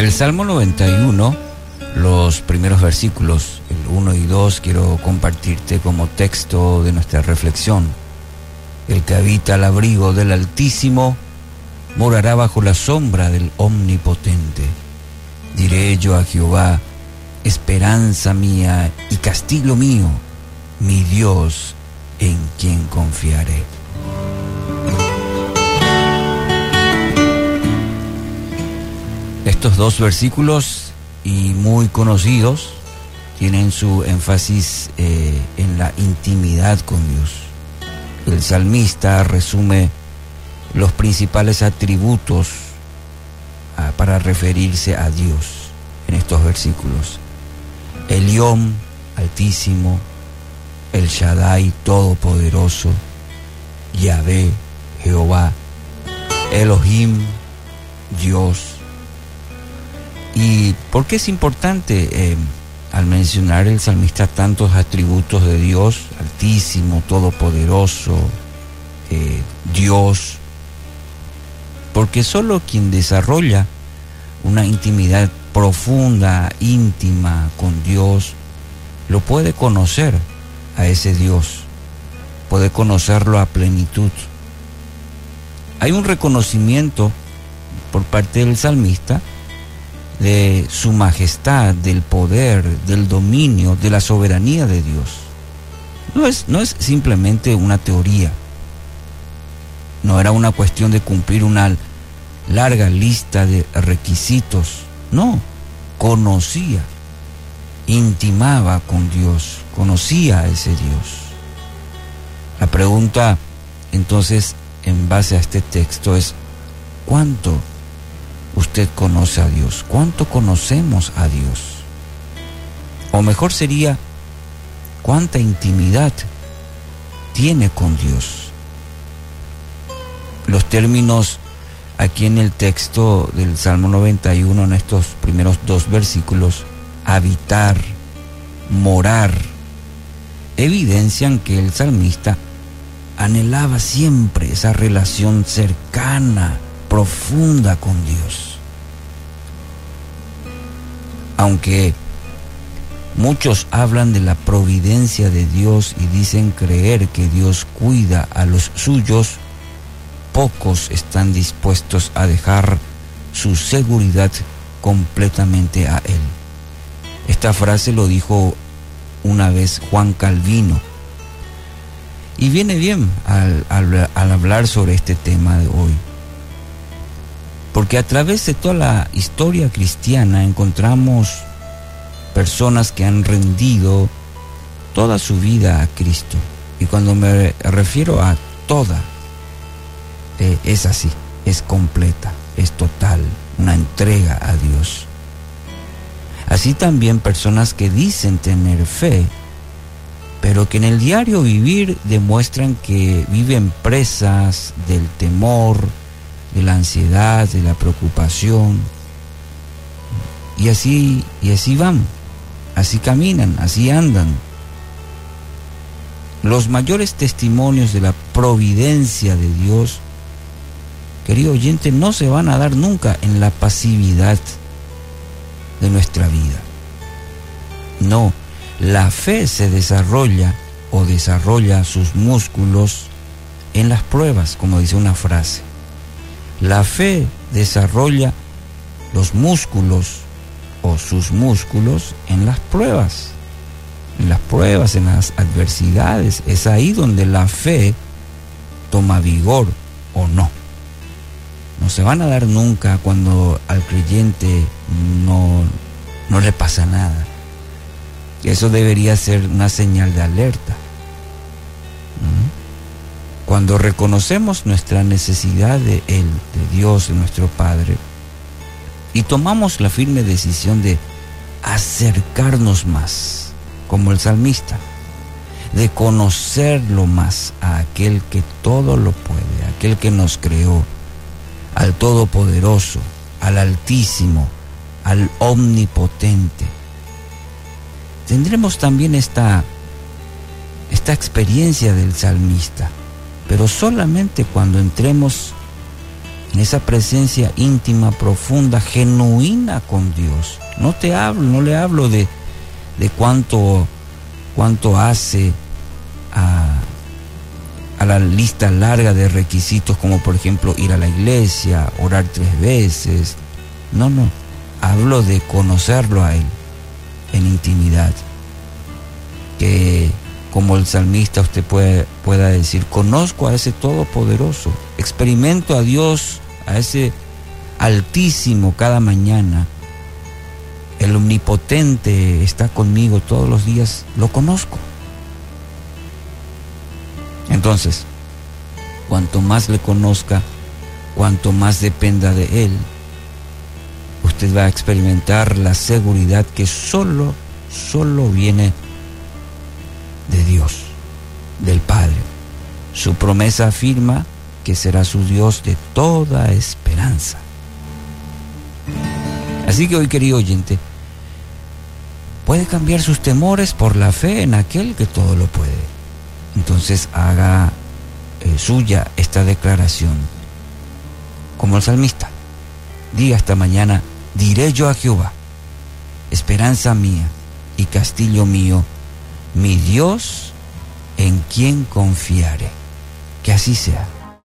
El Salmo 91, los primeros versículos, el 1 y 2, quiero compartirte como texto de nuestra reflexión. El que habita al abrigo del Altísimo morará bajo la sombra del Omnipotente. Diré yo a Jehová, esperanza mía y castillo mío, mi Dios en quien confiaré. Estos dos versículos y muy conocidos tienen su énfasis eh, en la intimidad con Dios. El salmista resume los principales atributos ah, para referirse a Dios en estos versículos. Elión, altísimo, el Shaddai, todopoderoso, Yahvé, Jehová, Elohim, Dios, ¿Y por qué es importante eh, al mencionar el salmista tantos atributos de Dios, altísimo, todopoderoso, eh, Dios? Porque solo quien desarrolla una intimidad profunda, íntima con Dios, lo puede conocer a ese Dios, puede conocerlo a plenitud. Hay un reconocimiento por parte del salmista de su majestad, del poder, del dominio, de la soberanía de Dios. No es, no es simplemente una teoría. No era una cuestión de cumplir una larga lista de requisitos. No, conocía, intimaba con Dios, conocía a ese Dios. La pregunta entonces en base a este texto es, ¿cuánto usted conoce a Dios? ¿Cuánto conocemos a Dios? O mejor sería, ¿cuánta intimidad tiene con Dios? Los términos aquí en el texto del Salmo 91, en estos primeros dos versículos, habitar, morar, evidencian que el salmista anhelaba siempre esa relación cercana, profunda con Dios. Aunque muchos hablan de la providencia de Dios y dicen creer que Dios cuida a los suyos, pocos están dispuestos a dejar su seguridad completamente a Él. Esta frase lo dijo una vez Juan Calvino. Y viene bien al, al hablar sobre este tema de hoy. Porque a través de toda la historia cristiana encontramos personas que han rendido toda su vida a Cristo. Y cuando me refiero a toda, eh, es así, es completa, es total, una entrega a Dios. Así también personas que dicen tener fe, pero que en el diario vivir demuestran que viven presas del temor, de la ansiedad, de la preocupación. Y así, y así van, así caminan, así andan. Los mayores testimonios de la providencia de Dios, querido oyente, no se van a dar nunca en la pasividad de nuestra vida. No, la fe se desarrolla o desarrolla sus músculos en las pruebas, como dice una frase. La fe desarrolla los músculos o sus músculos en las pruebas, en las pruebas, en las adversidades. Es ahí donde la fe toma vigor o no. No se van a dar nunca cuando al creyente no, no le pasa nada. Eso debería ser una señal de alerta. Cuando reconocemos nuestra necesidad de Él, de Dios, de nuestro Padre, y tomamos la firme decisión de acercarnos más, como el salmista, de conocerlo más a aquel que todo lo puede, aquel que nos creó, al Todopoderoso, al Altísimo, al Omnipotente. Tendremos también esta, esta experiencia del salmista pero solamente cuando entremos en esa presencia íntima, profunda, genuina con Dios. No te hablo, no le hablo de, de cuánto, cuánto hace a, a la lista larga de requisitos, como por ejemplo ir a la iglesia, orar tres veces. No, no, hablo de conocerlo a Él en intimidad. Que como el salmista usted puede, pueda decir, conozco a ese Todopoderoso, experimento a Dios, a ese Altísimo cada mañana, el Omnipotente está conmigo todos los días, lo conozco. Entonces, cuanto más le conozca, cuanto más dependa de Él, usted va a experimentar la seguridad que solo, solo viene de Dios, del Padre. Su promesa afirma que será su Dios de toda esperanza. Así que hoy, querido oyente, puede cambiar sus temores por la fe en aquel que todo lo puede. Entonces haga eh, suya esta declaración, como el salmista. Diga esta mañana, diré yo a Jehová, esperanza mía y castillo mío, mi Dios en quien confiaré. Que así sea.